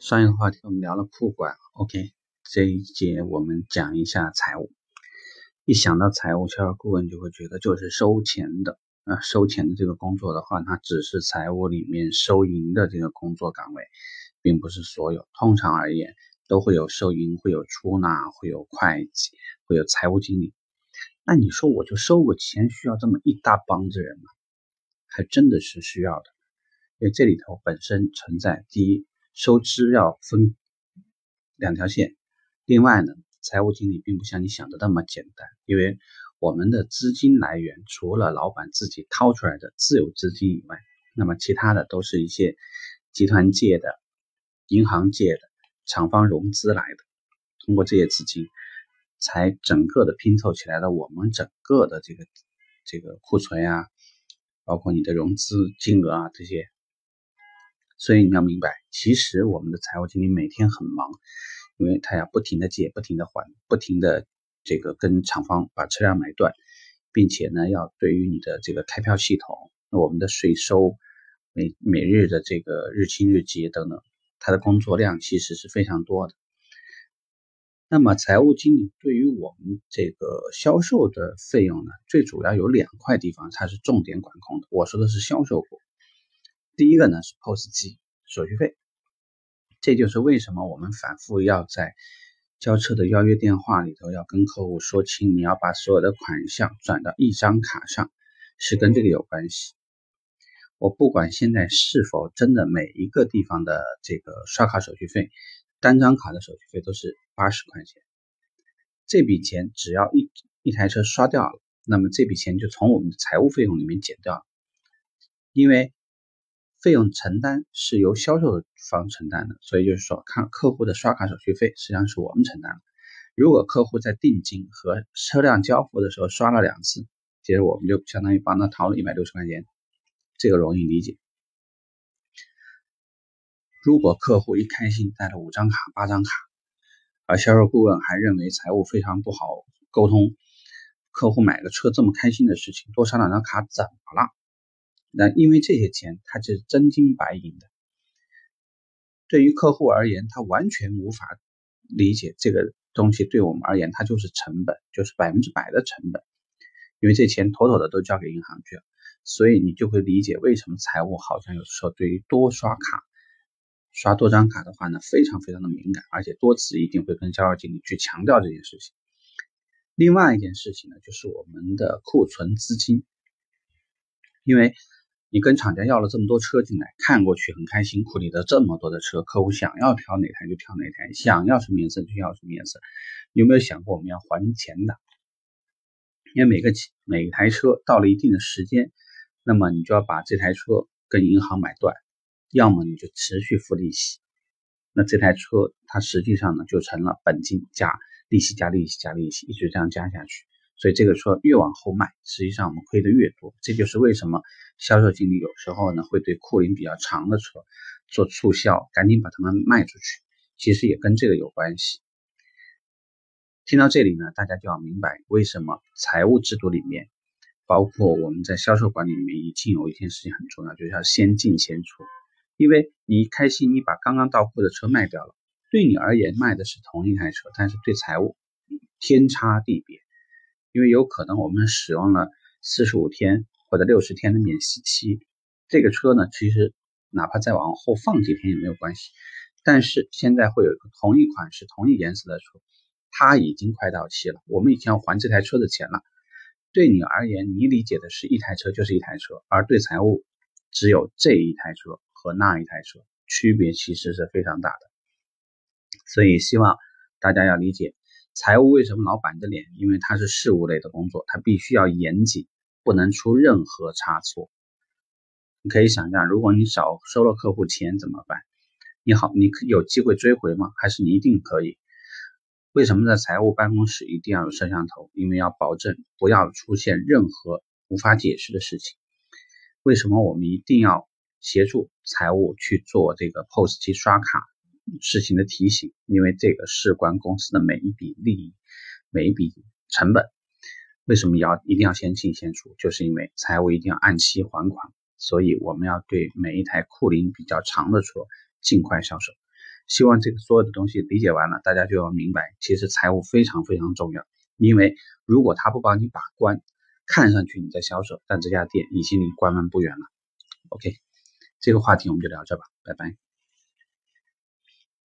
上一个话题我们聊了库管，OK，这一节我们讲一下财务。一想到财务，销售顾问就会觉得就是收钱的啊，收钱的这个工作的话，它只是财务里面收银的这个工作岗位，并不是所有。通常而言，都会有收银，会有出纳，会有会计，会有财务经理。那你说我就收个钱，需要这么一大帮子人吗？还真的是需要的，因为这里头本身存在第一。收支要分两条线，另外呢，财务经理并不像你想的那么简单，因为我们的资金来源除了老板自己掏出来的自有资金以外，那么其他的都是一些集团借的、银行借的、厂方融资来的，通过这些资金，才整个的拼凑起来了我们整个的这个这个库存呀，包括你的融资金额啊这些。所以你要明白，其实我们的财务经理每天很忙，因为他要不停的借、不停的还、不停的这个跟厂方把车辆买断，并且呢，要对于你的这个开票系统、我们的税收、每每日的这个日清日结等等，他的工作量其实是非常多的。那么财务经理对于我们这个销售的费用呢，最主要有两块地方，它是重点管控的。我说的是销售部。第一个呢是 POS 机手续费，这就是为什么我们反复要在交车的邀约电话里头要跟客户说清，你要把所有的款项转到一张卡上，是跟这个有关系。我不管现在是否真的每一个地方的这个刷卡手续费，单张卡的手续费都是八十块钱，这笔钱只要一一台车刷掉了，那么这笔钱就从我们的财务费用里面减掉了，因为。费用承担是由销售方承担的，所以就是说，看客户的刷卡手续费实际上是我们承担的。如果客户在定金和车辆交付的时候刷了两次，其实我们就相当于帮他掏了一百六十块钱，这个容易理解。如果客户一开心带了五张卡、八张卡，而销售顾问还认为财务非常不好沟通，客户买个车这么开心的事情，多刷两张卡怎么了？那因为这些钱，它是真金白银的。对于客户而言，他完全无法理解这个东西。对我们而言，它就是成本，就是百分之百的成本。因为这钱妥妥的都交给银行去了，所以你就会理解为什么财务好像有时候对于多刷卡、刷多张卡的话呢，非常非常的敏感，而且多次一定会跟销售经理去强调这件事情。另外一件事情呢，就是我们的库存资金，因为。你跟厂家要了这么多车进来，看过去很开心，库里的这么多的车，客户想要挑哪台就挑哪台，想要什么颜色就要什么颜色。有没有想过我们要还钱的？因为每个每台车到了一定的时间，那么你就要把这台车跟银行买断，要么你就持续付利息。那这台车它实际上呢就成了本金加利息加利息加利息，一直这样加下去。所以这个车越往后卖，实际上我们亏的越多。这就是为什么销售经理有时候呢会对库龄比较长的车做促销，赶紧把它们卖出去。其实也跟这个有关系。听到这里呢，大家就要明白为什么财务制度里面，包括我们在销售管理里面，已经有一件事情很重要，就是要先进先出。因为你一开心，你把刚刚到库的车卖掉了，对你而言卖的是同一台车，但是对财务天差地别。因为有可能我们使用了四十五天或者六十天的免息期，这个车呢，其实哪怕再往后放几天也没有关系。但是现在会有同一款是、同一颜色的车，它已经快到期了，我们已经要还这台车的钱了。对你而言，你理解的是一台车就是一台车，而对财务，只有这一台车和那一台车区别其实是非常大的。所以希望大家要理解。财务为什么老板着脸？因为它是事务类的工作，它必须要严谨，不能出任何差错。你可以想象，如果你少收了客户钱怎么办？你好，你有机会追回吗？还是你一定可以？为什么在财务办公室一定要有摄像头？因为要保证不要出现任何无法解释的事情。为什么我们一定要协助财务去做这个 POS 机刷卡？事情的提醒，因为这个事关公司的每一笔利益、每一笔成本。为什么要一定要先进先出？就是因为财务一定要按期还款，所以我们要对每一台库龄比较长的车尽快销售。希望这个所有的东西理解完了，大家就要明白，其实财务非常非常重要。因为如果他不帮你把关，看上去你在销售，但这家店已经离关门不远了。OK，这个话题我们就聊这吧，拜拜。